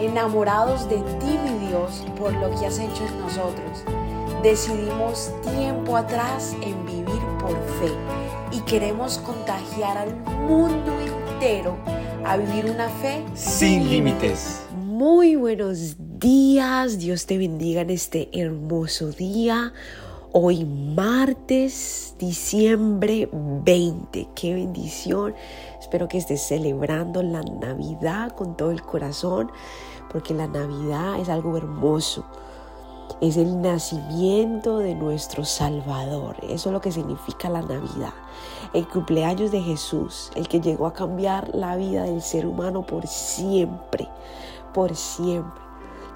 enamorados de ti, mi Dios, por lo que has hecho en nosotros. Decidimos tiempo atrás en vivir por fe y queremos contagiar al mundo entero a vivir una fe sin límites. Muy buenos días, Dios te bendiga en este hermoso día. Hoy martes, diciembre 20, qué bendición. Espero que estés celebrando la Navidad con todo el corazón, porque la Navidad es algo hermoso. Es el nacimiento de nuestro Salvador. Eso es lo que significa la Navidad. El cumpleaños de Jesús, el que llegó a cambiar la vida del ser humano por siempre, por siempre.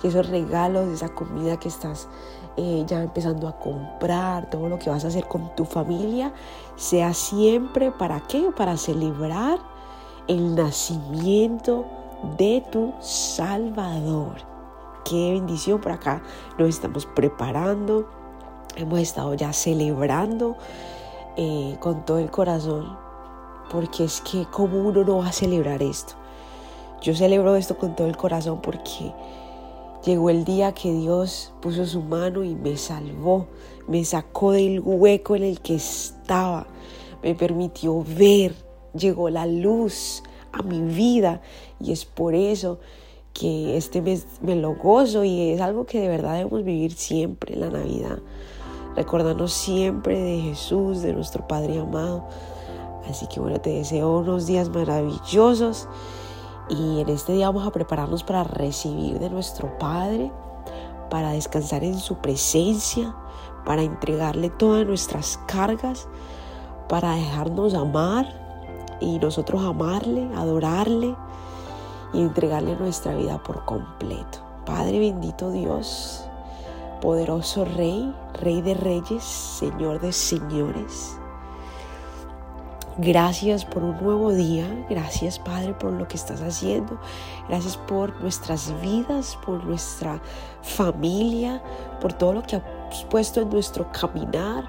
Y esos regalos, esa comida que estás eh, ya empezando a comprar, todo lo que vas a hacer con tu familia, sea siempre para qué? Para celebrar el nacimiento de tu Salvador. Qué bendición por acá. Nos estamos preparando. Hemos estado ya celebrando eh, con todo el corazón. Porque es que como uno no va a celebrar esto. Yo celebro esto con todo el corazón porque llegó el día que Dios puso su mano y me salvó. Me sacó del hueco en el que estaba. Me permitió ver. Llegó la luz a mi vida. Y es por eso que este mes me lo gozo y es algo que de verdad debemos vivir siempre, la Navidad. Recordarnos siempre de Jesús, de nuestro Padre amado. Así que bueno, te deseo unos días maravillosos y en este día vamos a prepararnos para recibir de nuestro Padre, para descansar en su presencia, para entregarle todas nuestras cargas, para dejarnos amar y nosotros amarle, adorarle y entregarle nuestra vida por completo. Padre bendito Dios, poderoso Rey, Rey de Reyes, Señor de Señores. Gracias por un nuevo día, gracias Padre por lo que estás haciendo, gracias por nuestras vidas, por nuestra familia, por todo lo que has puesto en nuestro caminar.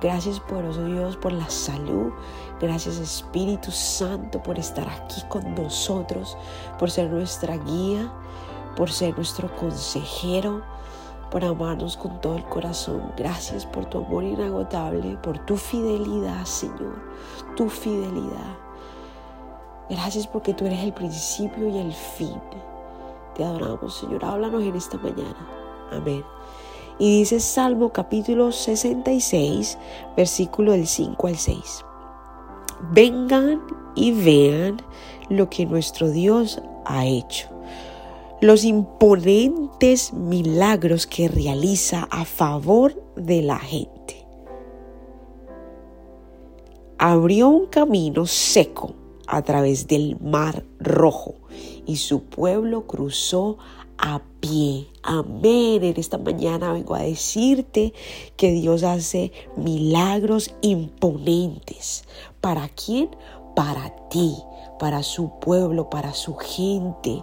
Gracias poderoso Dios por la salud, Gracias Espíritu Santo por estar aquí con nosotros, por ser nuestra guía, por ser nuestro consejero, por amarnos con todo el corazón. Gracias por tu amor inagotable, por tu fidelidad, Señor, tu fidelidad. Gracias porque tú eres el principio y el fin. Te adoramos, Señor. Háblanos en esta mañana. Amén. Y dice Salmo capítulo 66, versículo del 5 al 6 vengan y vean lo que nuestro Dios ha hecho. Los imponentes milagros que realiza a favor de la gente. Abrió un camino seco a través del mar rojo y su pueblo cruzó a pie. Amén. En esta mañana vengo a decirte que Dios hace milagros imponentes. ¿Para quién? Para ti, para su pueblo, para su gente.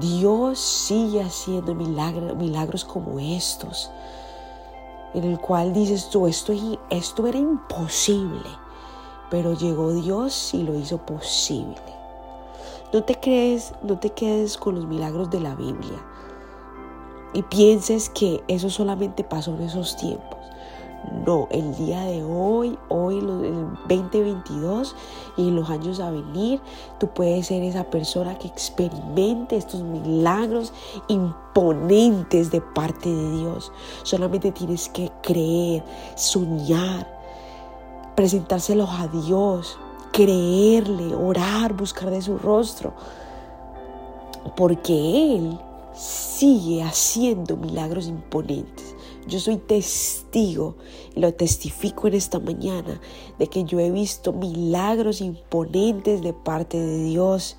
Dios sigue haciendo milagros, milagros como estos, en el cual dices tú, esto, esto era imposible, pero llegó Dios y lo hizo posible. No te crees, no te quedes con los milagros de la Biblia y pienses que eso solamente pasó en esos tiempos. No, el día de hoy, hoy el 2022 y en los años a venir, tú puedes ser esa persona que experimente estos milagros imponentes de parte de Dios. Solamente tienes que creer, soñar, presentárselos a Dios, creerle, orar, buscar de su rostro, porque Él sigue haciendo milagros imponentes. Yo soy testigo y lo testifico en esta mañana de que yo he visto milagros imponentes de parte de Dios.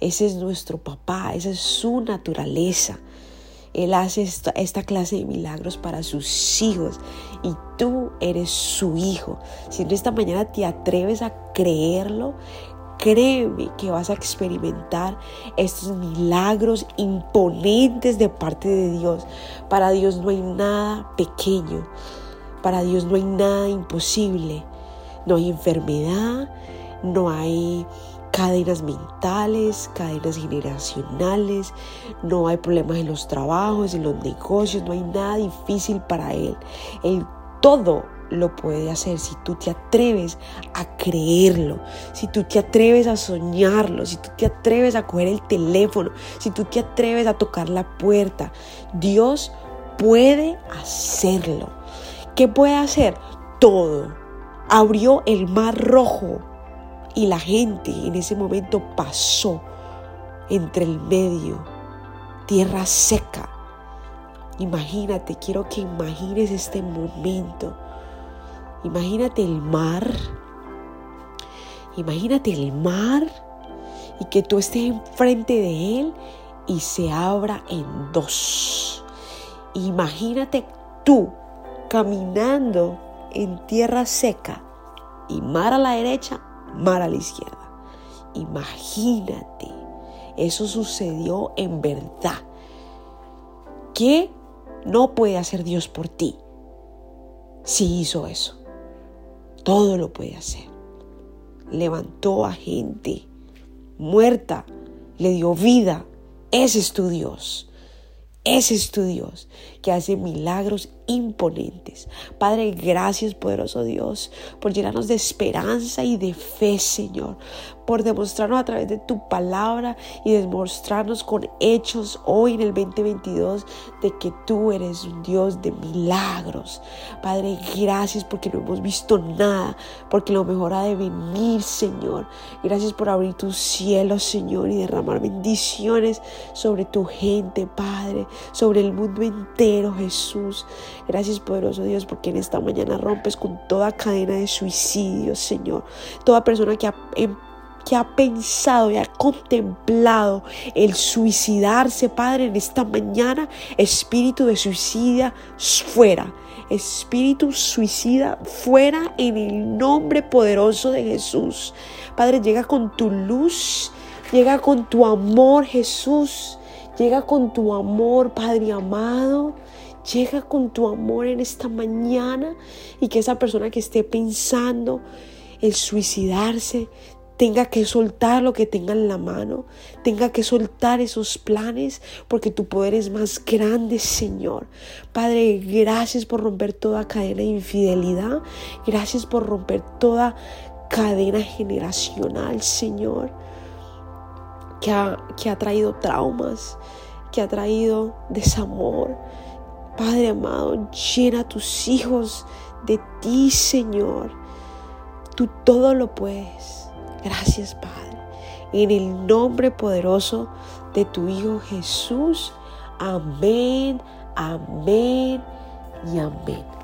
Ese es nuestro papá, esa es su naturaleza. Él hace esta, clase de milagros para sus hijos y tú eres su hijo. Si en esta mañana te atreves a creerlo, créeme que vas a experimentar estos milagros imponentes de parte de Dios. Para Dios no hay nada pequeño, para Dios no hay nada imposible, no hay enfermedad, no hay cadenas mentales, cadenas generacionales, no hay problemas en los trabajos, en los negocios, no hay nada difícil para Él. Él todo lo puede hacer si tú te atreves a creerlo, si tú te atreves a soñarlo, si tú te atreves a coger el teléfono, si tú te atreves a tocar la puerta. Dios puede hacerlo. ¿Qué puede hacer? Todo. Abrió el mar rojo y la gente en ese momento pasó entre el medio, tierra seca. Imagínate, quiero que imagines este momento. Imagínate el mar. Imagínate el mar y que tú estés enfrente de él y se abra en dos. Imagínate tú caminando en tierra seca y mar a la derecha, mar a la izquierda. Imagínate, eso sucedió en verdad. ¿Qué no puede hacer Dios por ti? Si hizo eso, todo lo puede hacer. Levantó a gente muerta, le dio vida. Ese es tu Dios. Ese es tu Dios que hace milagros imponentes. Padre, gracias poderoso Dios por llenarnos de esperanza y de fe, Señor, por demostrarnos a través de tu palabra y demostrarnos con hechos hoy en el 2022 de que tú eres un Dios de milagros. Padre, gracias porque no hemos visto nada, porque lo mejor ha de venir, Señor. Gracias por abrir tus cielos, Señor, y derramar bendiciones sobre tu gente, Padre, sobre el mundo entero, Jesús. Gracias, poderoso Dios, porque en esta mañana rompes con toda cadena de suicidio, Señor. Toda persona que ha em, que ha pensado y ha contemplado el suicidarse, Padre, en esta mañana, espíritu de suicida fuera. Espíritu suicida fuera en el nombre poderoso de Jesús. Padre, llega con tu luz, llega con tu amor, Jesús. Llega con tu amor, Padre amado. Llega con tu amor en esta mañana y que esa persona que esté pensando el suicidarse tenga que soltar lo que tenga en la mano, tenga que soltar esos planes, porque tu poder es más grande, Señor. Padre, gracias por romper toda cadena de infidelidad, gracias por romper toda cadena generacional, Señor, que ha, que ha traído traumas, que ha traído desamor. Padre amado, llena a tus hijos de ti, Señor. Tú todo lo puedes. Gracias, Padre. En el nombre poderoso de tu Hijo Jesús. Amén, amén y amén.